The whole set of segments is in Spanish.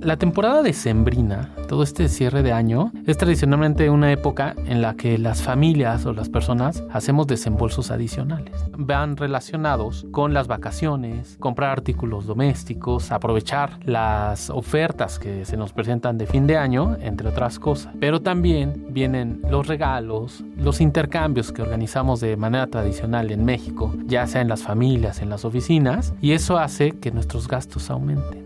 La temporada decembrina, todo este cierre de año, es tradicionalmente una época en la que las familias o las personas hacemos desembolsos adicionales. Van relacionados con las vacaciones, comprar artículos domésticos, aprovechar las ofertas que se nos presentan de fin de año, entre otras cosas. Pero también vienen los regalos, los intercambios que organizamos de manera tradicional en México, ya sea en las familias, en las oficinas, y eso hace que nuestros gastos aumenten.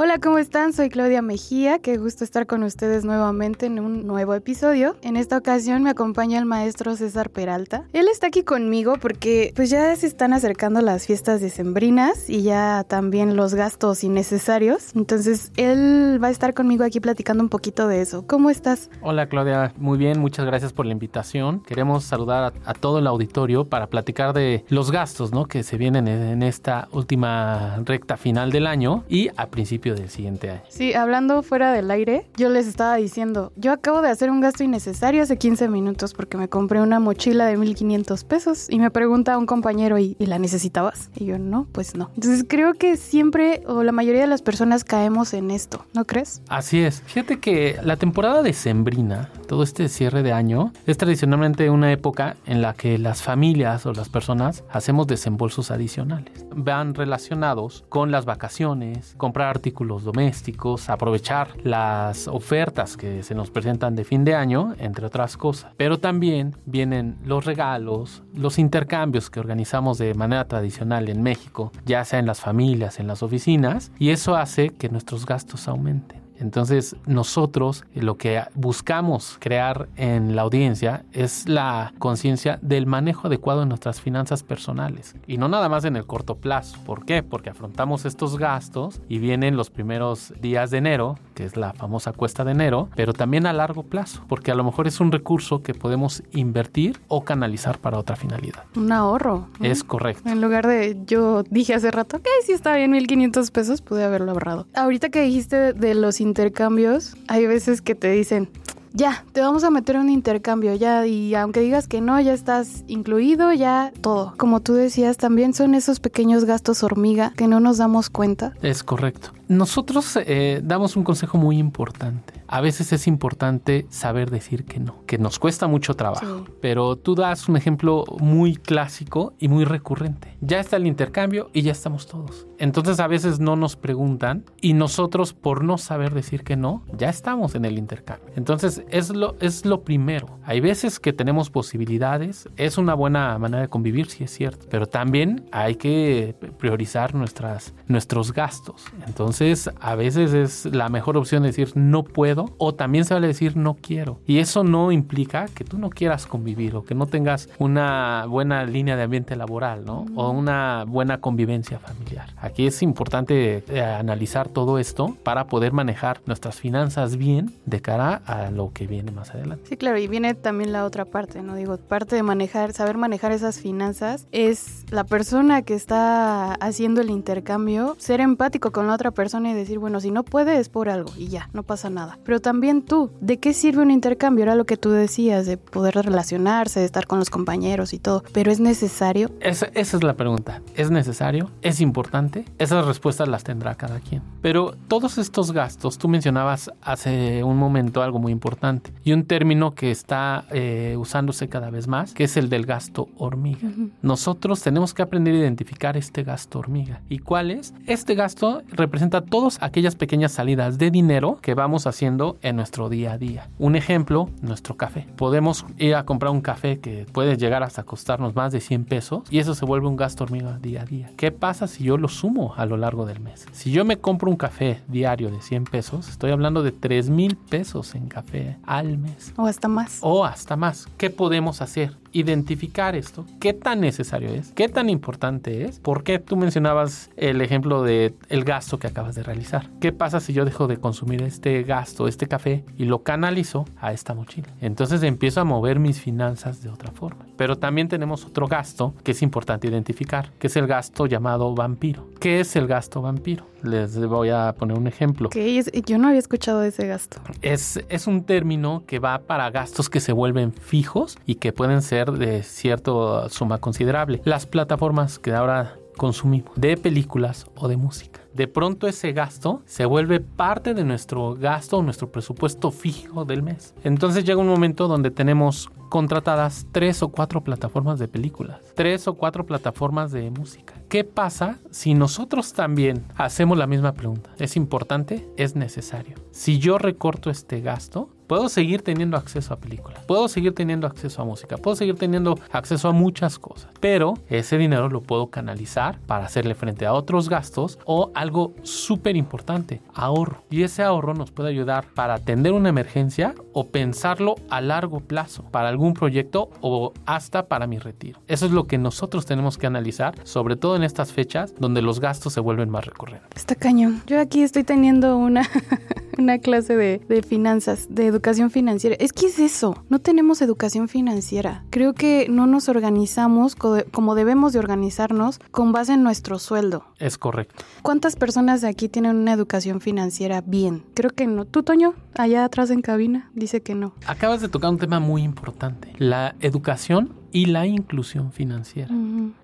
Hola, ¿cómo están? Soy Claudia Mejía, qué gusto estar con ustedes nuevamente en un nuevo episodio. En esta ocasión me acompaña el maestro César Peralta. Él está aquí conmigo porque pues ya se están acercando las fiestas decembrinas y ya también los gastos innecesarios. Entonces él va a estar conmigo aquí platicando un poquito de eso. ¿Cómo estás? Hola Claudia, muy bien, muchas gracias por la invitación. Queremos saludar a, todo el auditorio para platicar de los gastos ¿no? que se vienen en, en esta última recta final del año y a principio del siguiente año. Sí, hablando fuera del aire, yo les estaba diciendo, yo acabo de hacer un gasto innecesario hace 15 minutos porque me compré una mochila de 1500 pesos y me pregunta un compañero, ¿y, ¿y la necesitabas? Y yo, no, pues no. Entonces creo que siempre o la mayoría de las personas caemos en esto, ¿no crees? Así es. Fíjate que la temporada decembrina, todo este cierre de año, es tradicionalmente una época en la que las familias o las personas hacemos desembolsos adicionales. Van relacionados con las vacaciones, comprar artículos domésticos, aprovechar las ofertas que se nos presentan de fin de año, entre otras cosas. Pero también vienen los regalos, los intercambios que organizamos de manera tradicional en México, ya sea en las familias, en las oficinas, y eso hace que nuestros gastos aumenten. Entonces nosotros lo que buscamos crear en la audiencia es la conciencia del manejo adecuado de nuestras finanzas personales y no nada más en el corto plazo. ¿Por qué? Porque afrontamos estos gastos y vienen los primeros días de enero, que es la famosa cuesta de enero, pero también a largo plazo, porque a lo mejor es un recurso que podemos invertir o canalizar para otra finalidad. Un ahorro. Es correcto. En lugar de, yo dije hace rato, que si estaba bien 1500 pesos, pude haberlo ahorrado. Ahorita que dijiste de los intercambios, hay veces que te dicen, ya, te vamos a meter un intercambio, ya, y aunque digas que no, ya estás incluido, ya todo. Como tú decías, también son esos pequeños gastos hormiga que no nos damos cuenta. Es correcto. Nosotros eh, damos un consejo muy importante. A veces es importante saber decir que no, que nos cuesta mucho trabajo. Sí. Pero tú das un ejemplo muy clásico y muy recurrente. Ya está el intercambio y ya estamos todos. Entonces a veces no nos preguntan y nosotros por no saber decir que no, ya estamos en el intercambio. Entonces es lo, es lo primero. Hay veces que tenemos posibilidades, es una buena manera de convivir, sí es cierto, pero también hay que priorizar nuestras, nuestros gastos. Entonces a veces es la mejor opción decir no puedo o también se vale decir no quiero. Y eso no implica que tú no quieras convivir o que no tengas una buena línea de ambiente laboral, ¿no? O una buena convivencia familiar. Aquí es importante eh, analizar todo esto para poder manejar nuestras finanzas bien de cara a lo que viene más adelante. Sí, claro, y viene también la otra parte, ¿no? Digo, parte de manejar, saber manejar esas finanzas es la persona que está haciendo el intercambio, ser empático con la otra persona y decir, bueno, si no puede es por algo y ya, no pasa nada. Pero también tú, ¿de qué sirve un intercambio? Era lo que tú decías, de poder relacionarse, de estar con los compañeros y todo, pero es necesario. Esa, esa es la pregunta. ¿Es necesario? ¿Es importante? Esas respuestas las tendrá cada quien. Pero todos estos gastos, tú mencionabas hace un momento algo muy importante y un término que está eh, usándose cada vez más, que es el del gasto hormiga. Ujú. Nosotros tenemos que aprender a identificar este gasto hormiga. ¿Y cuál es? Este gasto representa todas aquellas pequeñas salidas de dinero que vamos haciendo en nuestro día a día. Un ejemplo, nuestro café. Podemos ir a comprar un café que puede llegar hasta costarnos más de 100 pesos y eso se vuelve un gasto hormiga día a día. ¿Qué pasa si yo lo sumo a lo largo del mes? Si yo me compro un café diario de 100 pesos, estoy hablando de 3 mil pesos en café al mes O hasta más. o hasta más. ¿Qué podemos hacer? Identificar esto, qué tan necesario es, qué tan importante es, por qué tú mencionabas el ejemplo de el gasto que acabas de realizar. ¿Qué pasa si yo dejo de consumir este gasto, este café y lo canalizo a esta mochila? Entonces empiezo a mover mis finanzas de otra forma. Pero también tenemos otro gasto que es importante identificar, que es el gasto llamado vampiro. ¿Qué es el gasto vampiro? Les voy a poner un ejemplo. Que yo no había escuchado ese gasto. Es, es un término que va para gastos que se vuelven fijos y que pueden ser de cierta suma considerable. Las plataformas que ahora consumimos de películas o de música. De pronto ese gasto se vuelve parte de nuestro gasto, nuestro presupuesto fijo del mes. Entonces llega un momento donde tenemos contratadas tres o cuatro plataformas de películas, tres o cuatro plataformas de música. ¿Qué pasa si nosotros también hacemos la misma pregunta? ¿Es importante? ¿Es necesario? Si yo recorto este gasto, puedo seguir teniendo acceso a películas, puedo seguir teniendo acceso a música, puedo seguir teniendo acceso a muchas cosas, pero ese dinero lo puedo canalizar para hacerle frente a otros gastos o algo súper importante, ahorro. Y ese ahorro nos puede ayudar para atender una emergencia o pensarlo a largo plazo, para algún proyecto o hasta para mi retiro. Eso es lo que nosotros tenemos que analizar, sobre todo en estas fechas donde los gastos se vuelven más recurrentes. Está cañón. Yo aquí estoy teniendo una... una clase de, de, finanzas, de educación financiera. Es que es eso, no tenemos educación financiera. Creo que no nos organizamos como debemos de organizarnos con base en nuestro sueldo. Es correcto. ¿Cuántas personas de aquí tienen una educación financiera bien? Creo que no. ¿Tú, Toño? Allá atrás en cabina, dice que no. Acabas de tocar un tema muy importante. La educación y la inclusión financiera.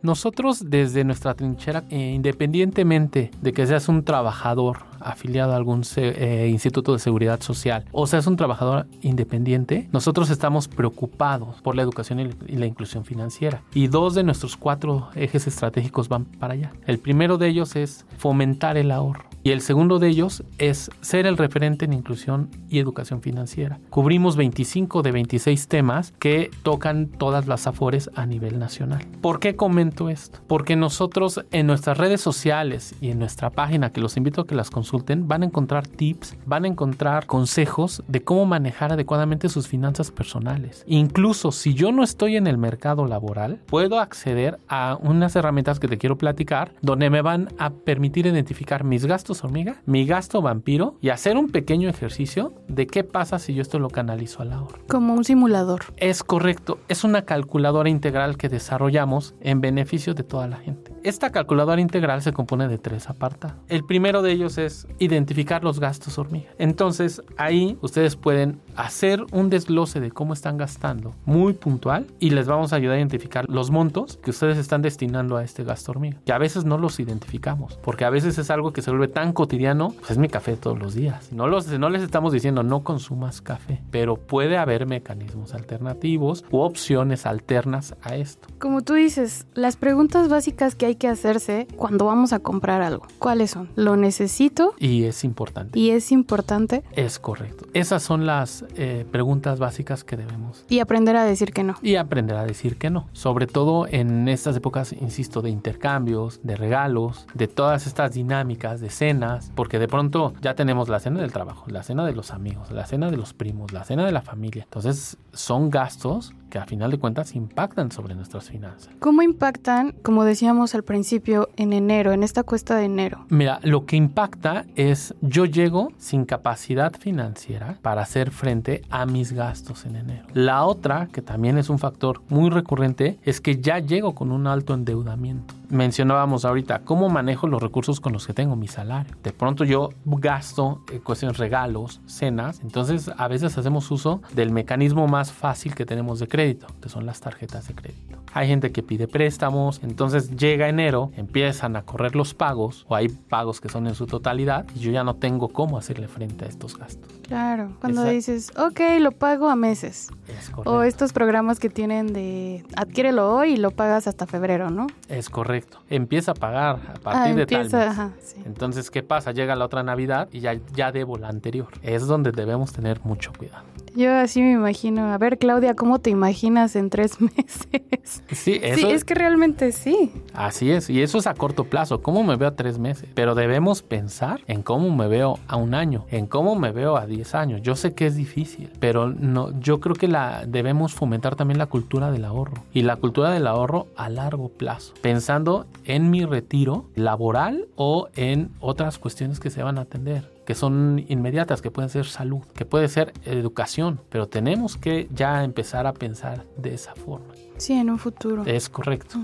Nosotros desde nuestra trinchera, eh, independientemente de que seas un trabajador afiliado a algún eh, instituto de seguridad social o seas un trabajador independiente, nosotros estamos preocupados por la educación y la inclusión financiera. Y dos de nuestros cuatro ejes estratégicos van para allá. El primero de ellos es fomentar el ahorro. Y el segundo de ellos es ser el referente en inclusión y educación financiera. Cubrimos 25 de 26 temas que tocan todas las afores a nivel nacional. ¿Por qué comento esto? Porque nosotros en nuestras redes sociales y en nuestra página, que los invito a que las consulten, van a encontrar tips, van a encontrar consejos de cómo manejar adecuadamente sus finanzas personales. Incluso si yo no estoy en el mercado laboral, puedo acceder a unas herramientas que te quiero platicar donde me van a permitir identificar mis gastos hormiga, mi gasto vampiro y hacer un pequeño ejercicio de qué pasa si yo esto lo canalizo al ahorro. Como un simulador. Es correcto, es una calculadora integral que desarrollamos en beneficio de toda la gente. Esta calculadora integral se compone de tres apartados. El primero de ellos es identificar los gastos hormiga. Entonces ahí ustedes pueden hacer un desglose de cómo están gastando muy puntual y les vamos a ayudar a identificar los montos que ustedes están destinando a este gasto hormiga. Que a veces no los identificamos porque a veces es algo que se vuelve tan cotidiano, pues es mi café todos los días. No, los, no les estamos diciendo no consumas café, pero puede haber mecanismos alternativos u opciones alternas a esto. Como tú dices, las preguntas básicas que hay que hacerse cuando vamos a comprar algo. ¿Cuáles son? ¿Lo necesito? Y es importante. ¿Y es importante? Es correcto. Esas son las eh, preguntas básicas que debemos. Y aprender a decir que no. Y aprender a decir que no. Sobre todo en estas épocas, insisto, de intercambios, de regalos, de todas estas dinámicas, de cenas, porque de pronto ya tenemos la cena del trabajo, la cena de los amigos, la cena de los primos, la cena de la familia. Entonces son gastos que a final de cuentas impactan sobre nuestras finanzas. ¿Cómo impactan, como decíamos al principio, en enero, en esta cuesta de enero? Mira, lo que impacta es yo llego sin capacidad financiera para hacer frente a mis gastos en enero. La otra, que también es un factor muy recurrente, es que ya llego con un alto endeudamiento. Mencionábamos ahorita cómo manejo los recursos con los que tengo mi salario. De pronto yo gasto en cuestiones regalos, cenas, entonces a veces hacemos uso del mecanismo más fácil que tenemos de crédito que son las tarjetas de crédito. Hay gente que pide préstamos, entonces llega enero, empiezan a correr los pagos o hay pagos que son en su totalidad y yo ya no tengo cómo hacerle frente a estos gastos. Claro, cuando dices, ok, lo pago a meses. Es o estos programas que tienen de adquiérelo hoy y lo pagas hasta febrero, ¿no? Es correcto. Empieza a pagar a partir ah, de tal mes. Entonces, ¿qué pasa? Llega la otra Navidad y ya, ya debo la anterior. Es donde debemos tener mucho cuidado. Yo así me imagino. A ver, Claudia, ¿cómo te imaginas en tres meses? Sí, eso, Sí, es que realmente sí. Así es, y eso es a corto plazo. ¿Cómo me veo a tres meses? Pero debemos pensar en cómo me veo a un año, en cómo me veo a diez años. Yo sé que es difícil, pero no, yo creo que la debemos fomentar también la cultura del ahorro y la cultura del ahorro a largo plazo, pensando en mi retiro laboral o en otras cuestiones que se van a atender que son inmediatas, que pueden ser salud, que puede ser educación, pero tenemos que ya empezar a pensar de esa forma. Sí, en un futuro. Es correcto.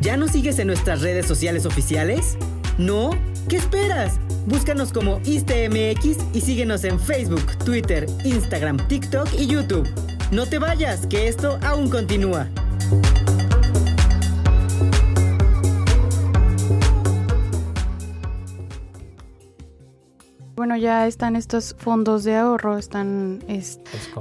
¿Ya nos sigues en nuestras redes sociales oficiales? ¿No? ¿Qué esperas? Búscanos como ISTMX y síguenos en Facebook, Twitter, Instagram, TikTok y YouTube. No te vayas, que esto aún continúa. Bueno, ya están estos fondos de ahorro, están es-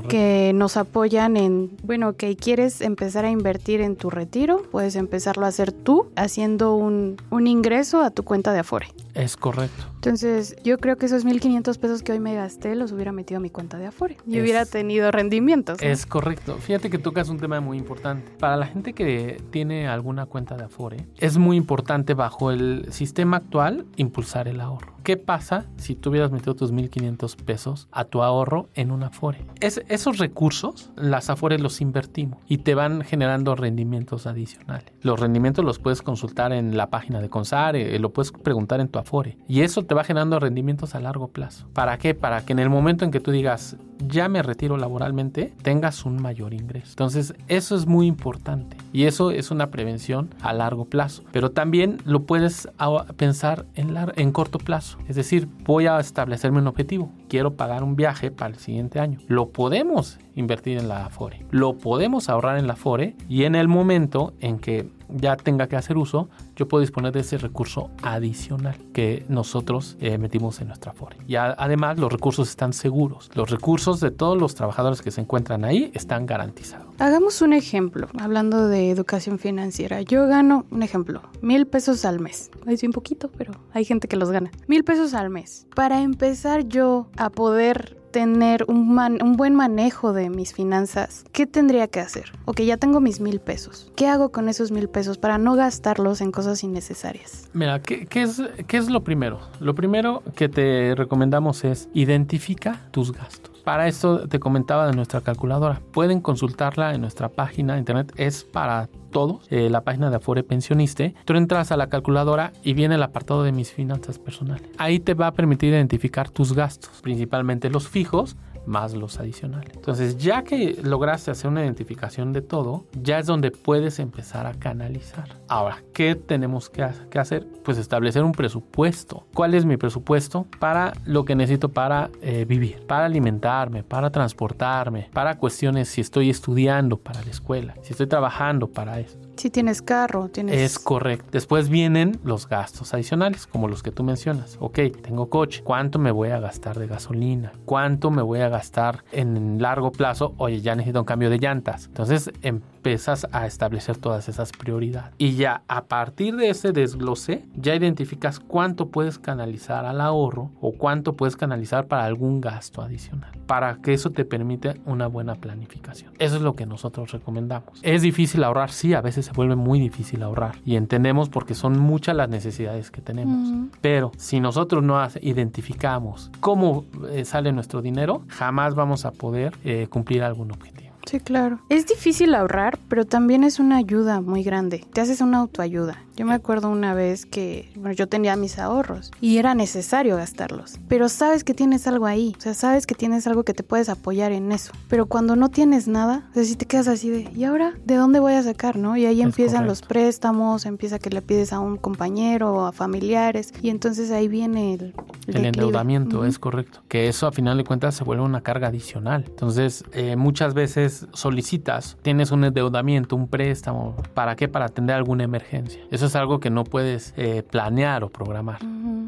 que nos apoyan en, bueno, que quieres empezar a invertir en tu retiro, puedes empezarlo a hacer tú haciendo un, un ingreso a tu cuenta de Afore. Es correcto. Entonces, yo creo que esos 1.500 pesos que hoy me gasté los hubiera metido a mi cuenta de Afore y Es- hubiera tenido rendimientos. ¿no? Es correcto. Fíjate que tocas un tema muy importante. Para la gente que tiene alguna cuenta de Afore, es muy importante bajo el sistema actual impulsar el ahorro. ¿Qué pasa si tú hubieras metido tus 1.500 pesos a tu ahorro en un Afore? Es, esos recursos, las Afores los invertimos y te van generando rendimientos adicionales. Los rendimientos los puedes consultar en la página de Consar, eh, lo puedes preguntar en tu Afore. Y eso te va generando rendimientos a largo plazo. ¿Para qué? Para que en el momento en que tú digas, ya me retiro laboralmente, tengas un mayor ingreso. Entonces, eso es muy importante. Y eso es una prevención a largo plazo. Pero también lo puedes pensar en, en corto plazo. Es decir, voy a establecerme un objetivo. Quiero pagar un viaje para el siguiente año. Lo podemos invertir en la Afore. Lo podemos ahorrar en la Afore y en el momento en que ya tenga que hacer uso, yo puedo disponer de ese recurso adicional que nosotros eh, metimos en nuestra Afore. Y además los recursos están seguros. Los recursos de todos los trabajadores que se encuentran ahí están garantizados. Hagamos un ejemplo, hablando de educación financiera. Yo gano, un ejemplo, mil pesos al mes. Es bien poquito, pero hay gente que los gana. Mil pesos al mes. Para empezar yo a poder tener un, man- un buen manejo de mis finanzas, ¿qué tendría que hacer? Ok, ya tengo mis mil pesos. ¿Qué hago con esos mil pesos para no gastarlos en cosas innecesarias? Mira, ¿qué, qué es, ¿qué es lo primero? Lo primero que te recomendamos es identifica tus gastos. Para esto te comentaba de nuestra calculadora. Pueden consultarla en nuestra página de internet. Es para todos. eh, la página de Afore Pensioniste. Tú entras a la calculadora y viene el apartado de mis finanzas personales. Ahí te va a permitir identificar tus gastos, principalmente los fijos más los adicionales. Entonces, ya que lograste hacer una identificación de todo, ya es donde puedes empezar a canalizar. Ahora, ¿qué tenemos que, ha- que hacer? Pues establecer un presupuesto. ¿Cuál es mi presupuesto? Para lo que necesito para eh, vivir, para alimentarme, para transportarme, para cuestiones si estoy estudiando para la escuela, si estoy trabajando para esto. Si tienes carro, tienes... Es correcto. Después vienen los gastos adicionales, como los que tú mencionas. Ok, tengo coche. ¿Cuánto me voy a gastar de gasolina? ¿Cuánto me voy a gastar en largo plazo? Oye, ya necesito un cambio de llantas. Entonces empiezas a establecer todas esas prioridades. Y ya a partir de ese desglose, ya identificas cuánto puedes canalizar al ahorro o cuánto puedes canalizar para algún gasto adicional. Para que eso te permite una buena planificación. Eso es lo que nosotros recomendamos. Es difícil ahorrar, sí, a veces se vuelve muy difícil ahorrar. Y entendemos porque son muchas las necesidades que tenemos. Pero si nosotros no identificamos cómo eh, sale nuestro dinero, jamás vamos a poder eh, cumplir algún objetivo. Sí, claro. Es difícil ahorrar, pero también es una ayuda muy grande. Te haces una autoayuda. Yo me acuerdo una vez que, bueno, yo tenía mis ahorros y era necesario gastarlos. Pero sabes que tienes algo ahí. O sea, sabes que tienes algo que te puedes apoyar en eso. Pero cuando no tienes nada, o sea, si te quedas así de, ¿y ahora? ¿De dónde voy a sacar, no? Y ahí Es empiezan correcto. los préstamos, empieza que le pides a un compañero o a familiares. Y entonces ahí viene el, el El endeudamiento es correcto. Que eso a final de cuentas se vuelve una carga adicional. Entonces, eh, muchas veces solicitas, tienes un endeudamiento, un préstamo. ¿Para qué? Para atender alguna emergencia. Eso es algo que no puedes eh, planear o programar.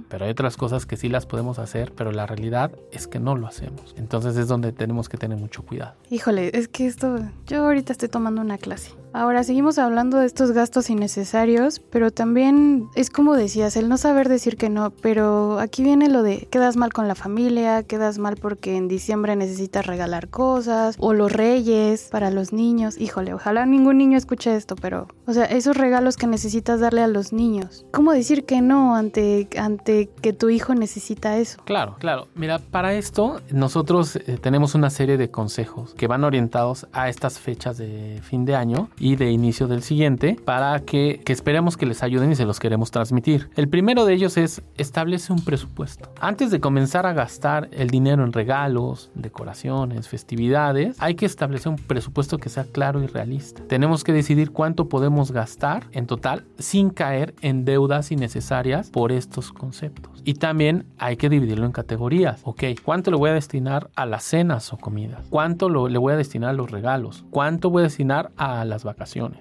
Pero hay otras cosas que sí las podemos hacer, pero la realidad es que no lo hacemos. Entonces es donde tenemos que tener mucho cuidado. Híjole, es que esto, yo ahorita estoy tomando una clase. Ahora seguimos hablando de estos gastos innecesarios, pero también es como decías, el no saber decir que no, pero aquí viene lo de quedas mal con la familia, quedas mal porque en diciembre necesitas regalar cosas, o los reyes para los niños. Híjole, ojalá ningún niño escuche esto, pero, o sea, esos regalos que necesitas darle a los niños. ¿Cómo decir que no ante, ante que tu hijo necesita eso? Claro, claro. Mira, para esto nosotros eh, tenemos una serie de consejos que van orientados a estas fechas de fin de año de inicio del siguiente para que, que esperemos que les ayuden y se los queremos transmitir. El primero de ellos es establece un presupuesto. Antes de comenzar a gastar el dinero en regalos, decoraciones, festividades, hay que establecer un presupuesto que sea claro y realista. Tenemos que decidir cuánto podemos gastar en total sin caer en deudas innecesarias por estos conceptos. Y también hay que dividirlo en categorías. Ok, ¿cuánto le voy a destinar a las cenas o comidas? ¿Cuánto lo, le voy a destinar a los regalos? ¿Cuánto voy a destinar a las vacaciones?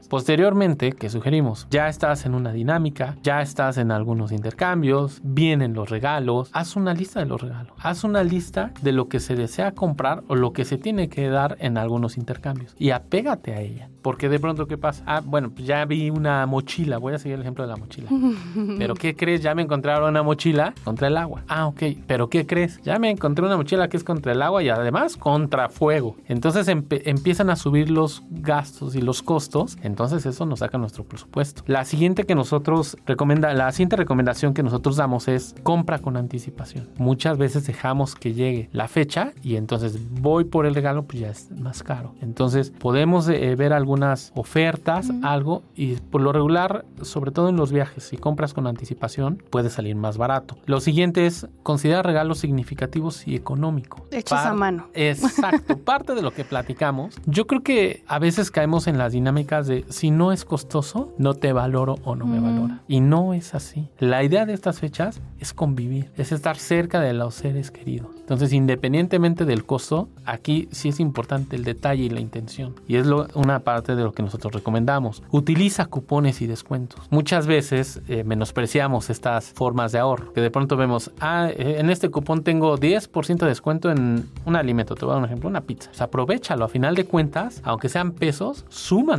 Posteriormente, ¿qué sugerimos? Ya estás en una dinámica, ya estás en algunos intercambios, vienen los regalos. Haz una lista de los regalos. Haz una lista de lo que se desea comprar o lo que se tiene que dar en algunos intercambios. Y apégate a ella. Porque de pronto, ¿qué pasa? Ah, bueno, pues ya vi una mochila. Voy a seguir el ejemplo de la mochila. Pero ¿qué crees? Ya me encontraron una mochila contra el agua. Ah, ok. Pero ¿qué crees? Ya me encontré una mochila que es contra el agua y además contra fuego. Entonces empiezan a subir los gastos y los costos. Entonces eso nos saca nuestro presupuesto. La siguiente que nosotros recomenda, la siguiente recomendación que nosotros damos es compra con anticipación. Muchas veces dejamos que llegue la fecha y entonces voy por el regalo, pues ya es más caro. Entonces podemos eh, ver algunas ofertas, algo, y por lo regular, sobre todo en los viajes, si compras con anticipación, puede salir más barato. Lo siguiente es considerar regalos significativos y económicos. Hechos a mano. Exacto, parte de lo que platicamos. Yo creo que a veces caemos en las dinámicas de si no es costoso, no te valoro o no me Mm. valora. Y no es así. La idea de estas fechas es convivir, es estar cerca de los seres queridos. Entonces, independientemente del costo, aquí sí es importante el detalle y la intención. Y es lo- una parte de lo que nosotros recomendamos. Utiliza cupones y descuentos. Muchas veces eh, menospreciamos estas formas de ahorro. Que de pronto vemos, ah, eh, en este cupón tengo 10% de descuento en un alimento. Te voy a dar un ejemplo, una pizza. Pues aprovechalo. A final de cuentas, aunque sean pesos,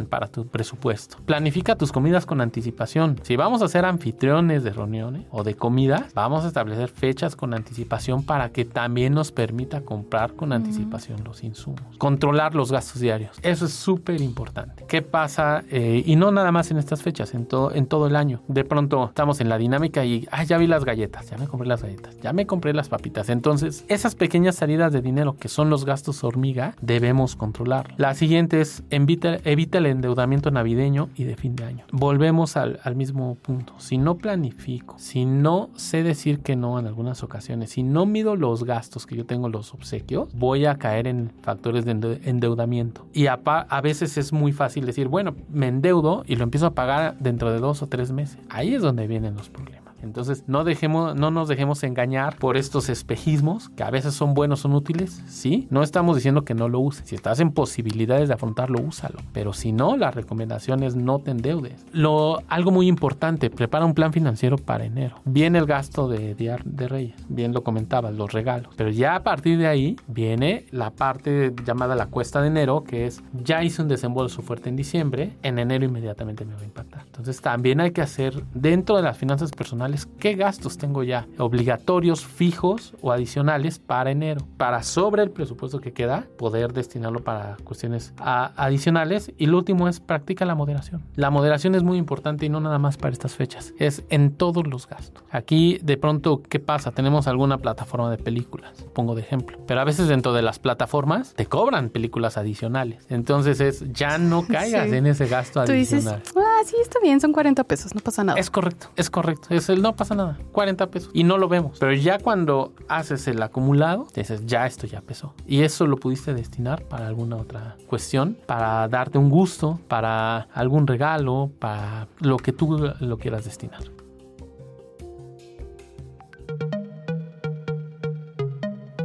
para tu presupuesto. Planifica tus comidas con anticipación. Si vamos a ser anfitriones de reuniones o de comidas, vamos a establecer fechas con anticipación para que también nos permita comprar con anticipación los insumos. Controlar los gastos diarios. Eso es súper importante. ¿Qué pasa? Eh, y no nada más en estas fechas, en todo, en todo el año. De pronto estamos en la dinámica y, ah, ya vi las galletas, ya me compré las galletas, ya me compré las papitas. Entonces, esas pequeñas salidas de dinero que son los gastos hormiga, debemos controlar. La siguiente es evita, evita el endeudamiento navideño y de fin de año. Volvemos al, mismo punto. Si no planifico, si no sé decir que no en algunas ocasiones, si no mido los gastos que yo tengo, los obsequios, voy a caer en factores de ende- endeudamiento. Y a, a veces es muy fácil decir, bueno, me endeudo y lo empiezo a pagar dentro de dos o tres meses. Ahí es donde vienen los problemas. Entonces, no, dejemos, no nos dejemos engañar por estos espejismos que a veces son buenos, son útiles. Sí, no estamos diciendo que no lo uses. Si estás en posibilidades de afrontarlo, úsalo. Pero si no, la recomendación es no te endeudes. Lo, algo muy importante, prepara un plan financiero para enero. Viene el gasto de Día de Reyes, bien lo comentabas, los regalos. Pero ya a partir de ahí viene la parte llamada la cuesta de enero, que es ya hice un desembolso fuerte en diciembre, en enero inmediatamente me va a impactar. Entonces también hay que hacer dentro de las finanzas personales qué gastos tengo ya obligatorios, fijos o adicionales para enero, para sobre el presupuesto que queda poder destinarlo para cuestiones a- adicionales. Y lo último es practica la moderación. La moderación es muy importante y no nada más para estas fechas, es en todos los gastos. Aquí de pronto, ¿qué pasa? Tenemos alguna plataforma de películas, pongo de ejemplo, pero a veces dentro de las plataformas te cobran películas adicionales. Entonces es ya no caigas Sí. en ese gasto Tú dices, adicional. ah, sí, está bien, son 40 pesos, no pasa nada. Es correcto, es correcto. Es el no pasa nada. 40 pesos. Y no lo vemos. Pero ya cuando haces el acumulado, dices, ya esto ya pesó. Y eso lo pudiste destinar para alguna otra cuestión, para darte un gusto, para algún regalo, para lo que tú lo quieras destinar.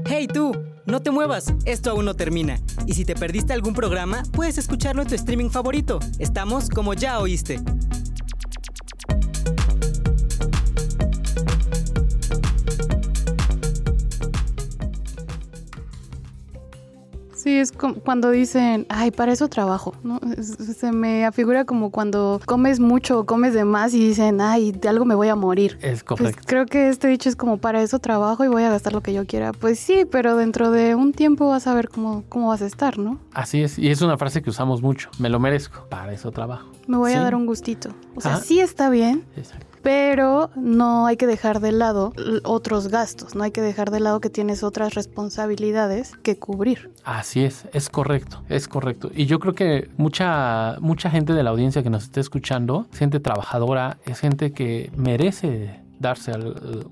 ¡Hey tú! No te muevas, esto aún no termina. Y si te perdiste algún programa, puedes escucharlo en tu streaming favorito. Estamos como ya oíste. Sí, es como cuando dicen, ay, para eso trabajo, ¿no? Se me afigura como cuando comes mucho o comes de más y dicen, ay, de algo me voy a morir. Es Pues correcto. creo que este dicho es como para eso trabajo y voy a gastar lo que yo quiera. Pues sí, pero dentro de un tiempo vas a ver cómo, cómo vas a estar, ¿no? Así es, y es una frase que usamos mucho. Me lo merezco, para eso trabajo. Me voy Sí. a dar un gustito. O sea, Ajá. sí está bien, Exacto. Pero no hay que dejar de lado otros gastos, no hay que dejar de lado que tienes otras responsabilidades que cubrir. Así es, es correcto, es correcto. Y yo creo que mucha, mucha gente de la audiencia que nos esté escuchando, es gente trabajadora, es gente que merece darse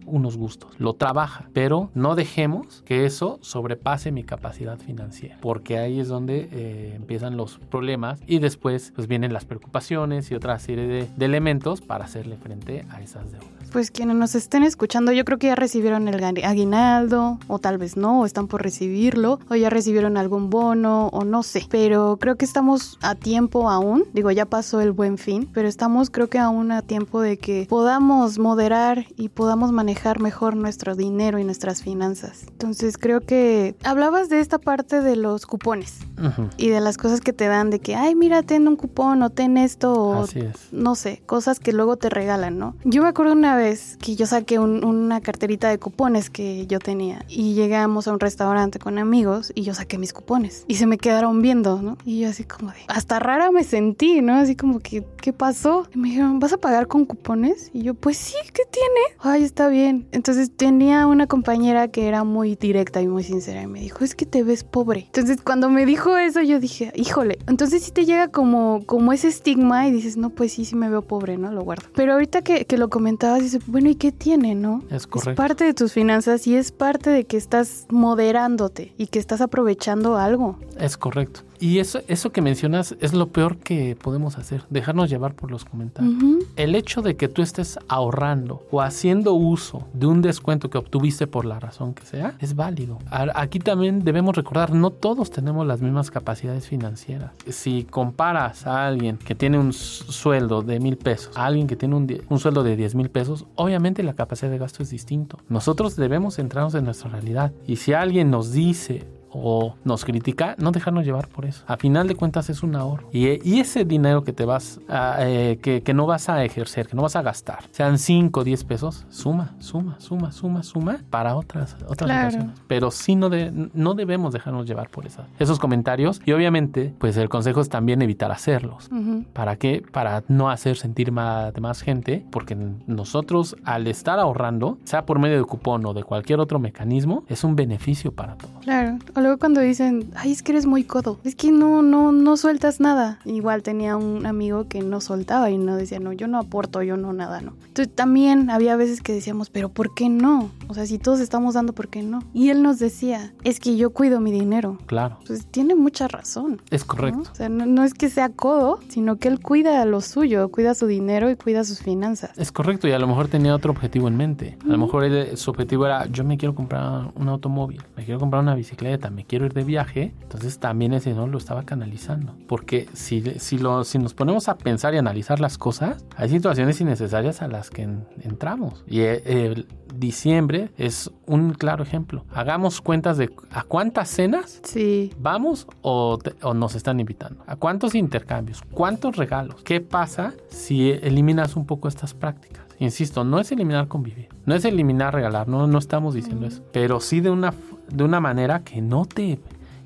unos gustos, lo trabaja, pero no dejemos que eso sobrepase mi capacidad financiera, porque ahí es donde eh, empiezan los problemas y después pues vienen las preocupaciones y otra serie de, de elementos para hacerle frente a esas deudas. Pues quienes nos estén escuchando, yo creo que ya recibieron el aguinaldo, o tal vez no, o están por recibirlo, o ya recibieron algún bono, o no sé. Pero creo que estamos a tiempo aún, digo, ya pasó el buen fin, pero estamos creo que aún a tiempo de que podamos moderar y podamos manejar mejor nuestro dinero y nuestras finanzas. Entonces creo que hablabas de esta parte de los cupones Ujú, y de las cosas que te dan de que, ay, mira, ten un cupón o ten esto o Así es. no sé, cosas que luego te regalan, ¿no? Yo me acuerdo una vez que yo saqué un- una carterita de cupones que yo tenía y llegamos a un restaurante con amigos y yo saqué mis cupones y se me quedaron viendo, ¿no? Y yo así como de, hasta rara me sentí, ¿no? Así como que, ¿qué pasó? Y me dijeron, ¿vas a pagar con cupones? Y yo, pues sí, ¿qué tiene? Ay, está bien. Entonces tenía una compañera que era muy directa y muy sincera y me dijo, es que te ves pobre. Entonces cuando me dijo eso yo dije, híjole, entonces sí te llega como, como ese estigma y dices, no, pues sí, sí me veo pobre, ¿no? Lo guardo. Pero ahorita que, que lo comentabas, dices, bueno, ¿y qué tiene, no? Es Es correcto. parte de tus finanzas y es parte de que estás moderándote y que estás aprovechando algo. Es correcto. Y eso, eso que mencionas es lo peor que podemos hacer, dejarnos llevar por los comentarios. Ujú. El hecho de que tú estés ahorrando o haciendo uso de un descuento que obtuviste por la razón que sea, es válido. Aquí también debemos recordar, no todos tenemos las mismas capacidades financieras. Si comparas a alguien que tiene un su- sueldo de mil pesos a alguien que tiene un, un sueldo de 10 mil pesos, obviamente la capacidad de gasto es distinto. Nosotros debemos centrarnos en nuestra realidad. Y si alguien nos dice o nos critica, no dejarnos llevar por eso. A final de cuentas es un ahorro. Y, y ese dinero que te vas a, eh, que, que no vas a ejercer, que no vas a gastar, sean 5 o 10 pesos, suma, suma, suma, suma, suma para otras, otras Claro. ocasiones. Pero sí no, de- no debemos dejarnos llevar por esa- esos comentarios. Y obviamente, pues el consejo es también evitar hacerlos. Ujú. ¿Para qué? Para no hacer sentir más, más gente, porque nosotros al estar ahorrando, sea por medio de cupón o de cualquier otro mecanismo, es un beneficio para todos. Claro. O luego cuando dicen, ay, es que eres muy codo. Es que no, no, no sueltas nada. Igual tenía un amigo que no soltaba y no decía, no, yo no aporto, yo no nada, no. Entonces también había veces que decíamos, pero ¿por qué no? O sea, si todos estamos dando, ¿por qué no? Y él nos decía, es que yo cuido mi dinero. Claro, Pues tiene mucha razón. es ¿no? correcto. O sea, no, no es que sea codo, sino que él cuida lo suyo, cuida su dinero y cuida sus finanzas. Es correcto y a lo mejor tenía otro objetivo en mente. A lo mejor él- su objetivo era yo me quiero comprar un automóvil, me quiero comprar una bicicleta, me quiero ir de viaje. Entonces también ese no lo estaba canalizando. Porque si, si, lo, si nos ponemos a pensar y analizar las cosas, hay situaciones innecesarias a las que en- entramos. Y eh, el diciembre es un claro ejemplo. Hagamos cuentas de a cuántas cenas Sí, ¿Vamos o, te- o nos están invitando? ¿A cuántos intercambios? ¿Cuántos regalos? ¿Qué pasa si eliminas un poco estas prácticas? Insisto, no es eliminar convivir, no es eliminar regalar, no, no estamos diciendo eso, pero sí de una, de una manera que no te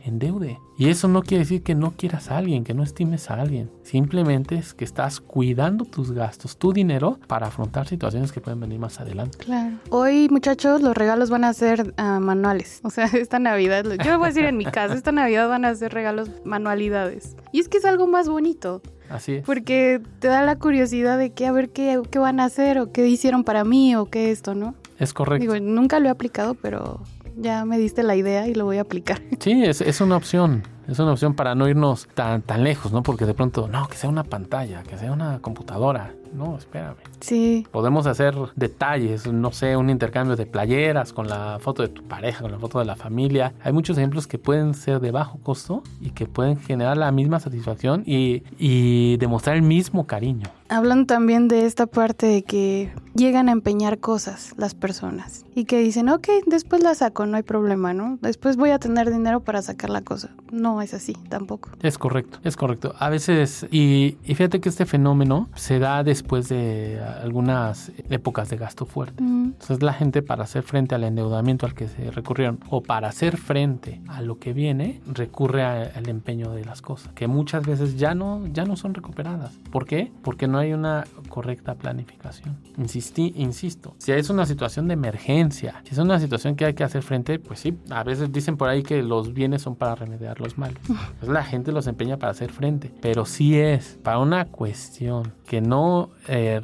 endeude. Y eso no quiere decir que no quieras a alguien, que no estimes a alguien. Simplemente es que estás cuidando tus gastos, tu dinero, para afrontar situaciones que pueden venir más adelante. claro. Hoy, muchachos, los regalos van a ser ah, manuales. O sea, esta Navidad, yo voy a decir en mi casa, esta Navidad van a ser regalos manualidades. Y es que es algo más bonito. Así es. Porque te da la curiosidad de que a ver qué, qué van a hacer o qué hicieron para mí o qué esto, ¿no? Es correcto. Digo, nunca lo he aplicado, pero ya me diste la idea y lo voy a aplicar. Sí, es, es una opción. Es una opción para no irnos tan, tan lejos, ¿no? Porque de pronto, no, que sea una pantalla, que sea una computadora. No, espérame. Sí. Podemos hacer detalles, no sé, un intercambio de playeras con la foto de tu pareja, con la foto de la familia. Hay muchos ejemplos que pueden ser de bajo costo y que pueden generar la misma satisfacción y, y demostrar el mismo cariño. Hablan también de esta parte de que llegan a empeñar cosas las personas y que dicen, ok, después la saco, no hay problema, ¿no? Después voy a tener dinero para sacar la cosa. No es así tampoco. Es correcto, es correcto. A veces, y, y fíjate que este fenómeno se da después de algunas épocas de gasto fuerte. Mm, Entonces la gente para hacer frente al endeudamiento al que se recurrieron o para hacer frente a lo que viene recurre al empeño de las cosas que muchas veces ya no ya no son recuperadas. ¿Por qué? Porque no hay una correcta planificación. Insistí, insisto, si es una situación de emergencia, si es una situación que hay que hacer frente, pues sí, a veces dicen por ahí que los bienes son para remediar los males. Entonces la gente los empeña para hacer frente, pero si es para una cuestión que no eh,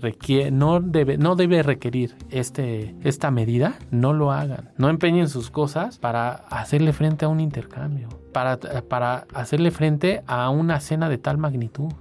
no debe, no debe requerir este, esta medida, no lo hagan. No empeñen sus cosas para hacerle frente a un intercambio, para, para hacerle frente a una cena de tal magnitud.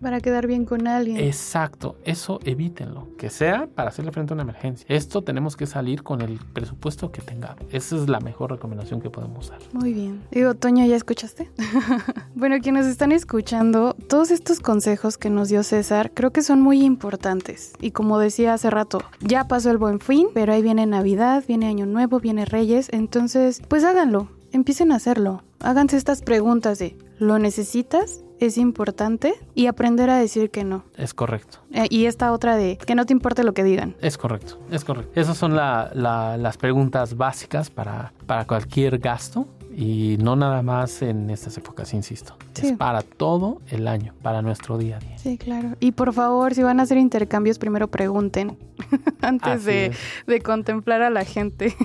Para quedar bien con alguien. Exacto, eso evítenlo. Que sea para hacerle frente a una emergencia. Esto tenemos que salir con el presupuesto que tengamos. Esa es la mejor recomendación que podemos dar. Muy bien. Digo, Toño, ¿ya escuchaste? bueno, quienes están escuchando, todos estos consejos que nos dio César creo que son muy importantes. Y como decía hace rato, ya pasó el buen fin, pero ahí viene Navidad, viene Año Nuevo, viene Reyes. Entonces, pues háganlo, empiecen a hacerlo. Háganse estas preguntas de, ¿lo necesitas? ¿Es importante? Y aprender a decir que no. Es correcto. Eh, y esta otra de, que no te importe lo que digan. Es correcto, es correcto. Esas son la- la- las preguntas básicas para, para cualquier gasto y no nada más en estas épocas, insisto. Sí. Es para todo el año, para nuestro día a día. Sí, claro. Y por favor, si van a hacer intercambios, primero pregunten antes de, de contemplar a la gente.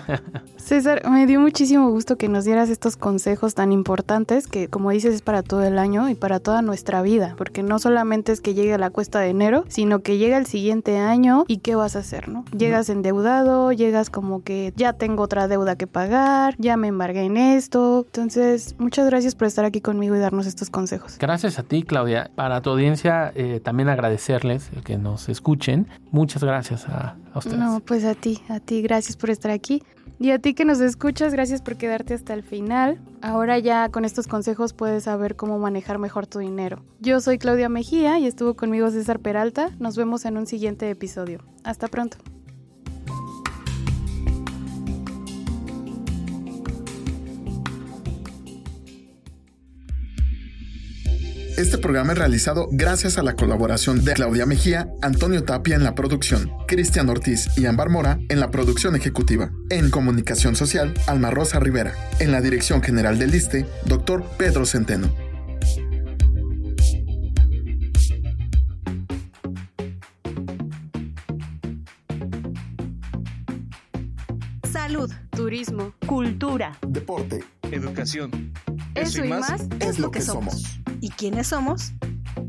César, me dio muchísimo gusto que nos dieras estos consejos tan importantes que, como dices, es para todo el año y para toda nuestra vida, porque no solamente es que llegue a la cuesta de enero, sino que llega el siguiente año y qué vas a hacer, ¿no? Llegas endeudado, llegas como que ya tengo otra deuda que pagar, ya me embargué en esto. Entonces, muchas gracias por estar aquí conmigo y darnos estos consejos. Gracias a ti, Claudia. Para tu audiencia, eh, también agradecerles el que nos escuchen. Muchas gracias a, a ustedes. No, pues a ti, a ti, gracias por estar aquí. Y a ti que nos escuchas, gracias por quedarte hasta el final. Ahora ya con estos consejos puedes saber cómo manejar mejor tu dinero. Yo soy Claudia Mejía y estuvo conmigo César Peralta. Nos vemos en un siguiente episodio. Hasta pronto. Este programa es realizado gracias a la colaboración de Claudia Mejía, Antonio Tapia en la producción, Cristian Ortiz y Ámbar Mora en la producción ejecutiva. En comunicación social, Alma Rosa Rivera. En la dirección general del ISTE, doctor Pedro Centeno. Salud, Turismo. cultura. Deporte Educación. Eso y más es lo que somos. ¿Y quiénes somos?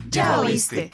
Ya oíste.